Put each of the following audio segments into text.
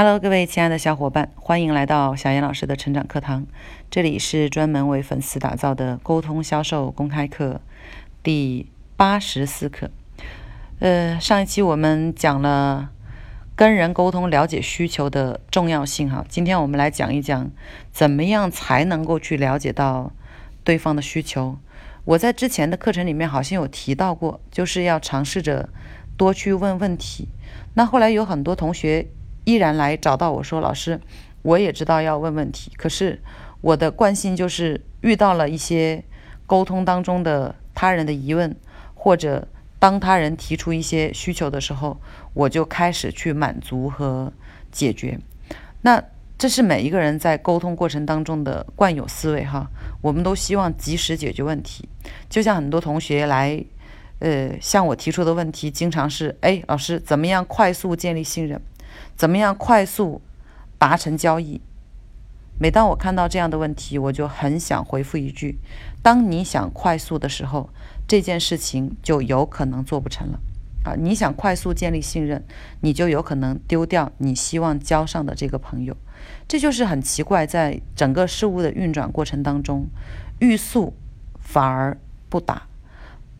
Hello，各位亲爱的小伙伴，欢迎来到小严老师的成长课堂。这里是专门为粉丝打造的沟通销售公开课第八十四课。呃，上一期我们讲了跟人沟通、了解需求的重要性哈。今天我们来讲一讲，怎么样才能够去了解到对方的需求。我在之前的课程里面好像有提到过，就是要尝试着多去问问题。那后来有很多同学。依然来找到我说：“老师，我也知道要问问题，可是我的惯性就是遇到了一些沟通当中的他人的疑问，或者当他人提出一些需求的时候，我就开始去满足和解决。那这是每一个人在沟通过程当中的惯有思维哈。我们都希望及时解决问题，就像很多同学来，呃，向我提出的问题，经常是：哎，老师，怎么样快速建立信任？”怎么样快速达成交易？每当我看到这样的问题，我就很想回复一句：当你想快速的时候，这件事情就有可能做不成了啊！你想快速建立信任，你就有可能丢掉你希望交上的这个朋友。这就是很奇怪，在整个事物的运转过程当中，欲速反而不达。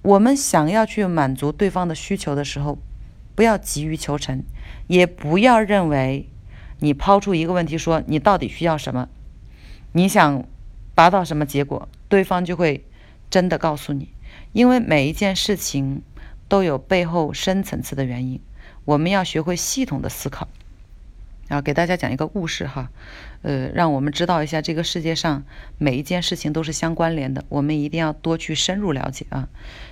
我们想要去满足对方的需求的时候，不要急于求成。也不要认为你抛出一个问题说你到底需要什么，你想达到什么结果，对方就会真的告诉你。因为每一件事情都有背后深层次的原因，我们要学会系统的思考。然后给大家讲一个故事哈，呃，让我们知道一下这个世界上每一件事情都是相关联的，我们一定要多去深入了解啊。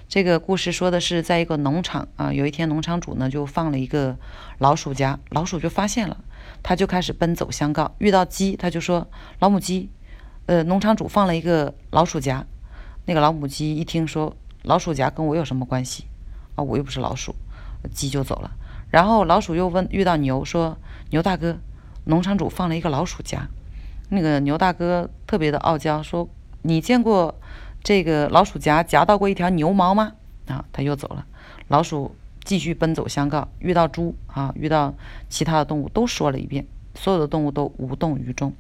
这个故事说的是，在一个农场啊，有一天农场主呢就放了一个老鼠夹，老鼠就发现了，他就开始奔走相告。遇到鸡，他就说：“老母鸡，呃，农场主放了一个老鼠夹。”那个老母鸡一听说老鼠夹跟我有什么关系啊？我又不是老鼠，鸡就走了。然后老鼠又问遇到牛说。牛大哥，农场主放了一个老鼠夹，那个牛大哥特别的傲娇，说：“你见过这个老鼠夹夹到过一条牛毛吗？”啊，他又走了。老鼠继续奔走相告，遇到猪啊，遇到其他的动物都说了一遍，所有的动物都无动于衷。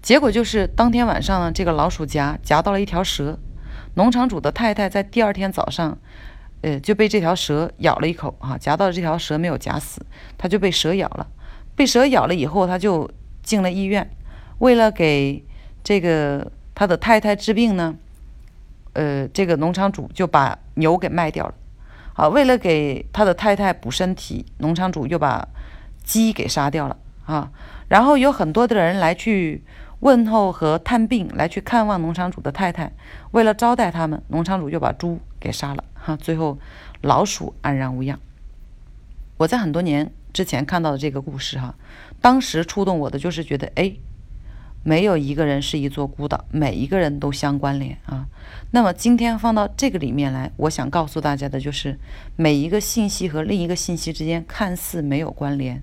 结果就是当天晚上呢，这个老鼠夹夹到了一条蛇，农场主的太太在第二天早上。呃，就被这条蛇咬了一口啊，夹到这条蛇没有夹死，他就被蛇咬了。被蛇咬了以后，他就进了医院。为了给这个他的太太治病呢，呃，这个农场主就把牛给卖掉了。啊，为了给他的太太补身体，农场主又把鸡给杀掉了啊。然后有很多的人来去问候和探病，来去看望农场主的太太。为了招待他们，农场主就把猪给杀了。哈，最后老鼠安然无恙。我在很多年之前看到的这个故事，哈，当时触动我的就是觉得，哎，没有一个人是一座孤岛，每一个人都相关联啊。那么今天放到这个里面来，我想告诉大家的就是，每一个信息和另一个信息之间看似没有关联，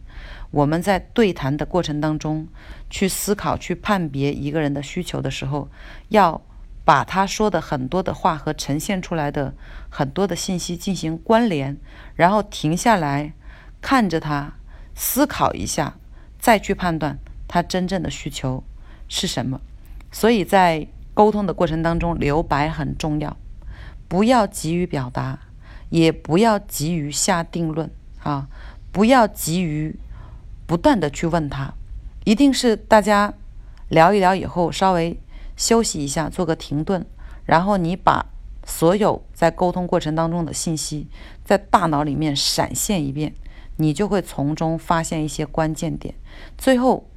我们在对谈的过程当中去思考、去判别一个人的需求的时候，要。把他说的很多的话和呈现出来的很多的信息进行关联，然后停下来看着他，思考一下，再去判断他真正的需求是什么。所以在沟通的过程当中，留白很重要，不要急于表达，也不要急于下定论啊，不要急于不断的去问他，一定是大家聊一聊以后稍微。休息一下，做个停顿，然后你把所有在沟通过程当中的信息在大脑里面闪现一遍，你就会从中发现一些关键点。最后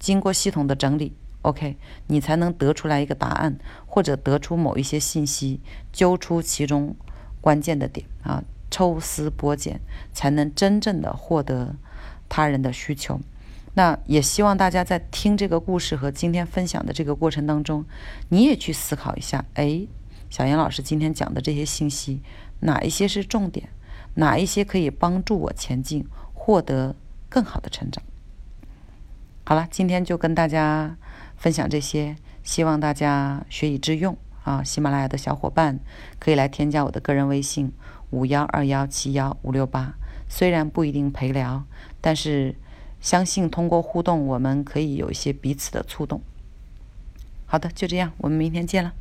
经过系统的整理，OK，你才能得出来一个答案，或者得出某一些信息，揪出其中关键的点啊，抽丝剥茧，才能真正的获得他人的需求。那也希望大家在听这个故事和今天分享的这个过程当中，你也去思考一下：哎，小杨老师今天讲的这些信息，哪一些是重点？哪一些可以帮助我前进，获得更好的成长？好了，今天就跟大家分享这些，希望大家学以致用啊！喜马拉雅的小伙伴可以来添加我的个人微信：五幺二幺七幺五六八。虽然不一定陪聊，但是。相信通过互动，我们可以有一些彼此的触动。好的，就这样，我们明天见了。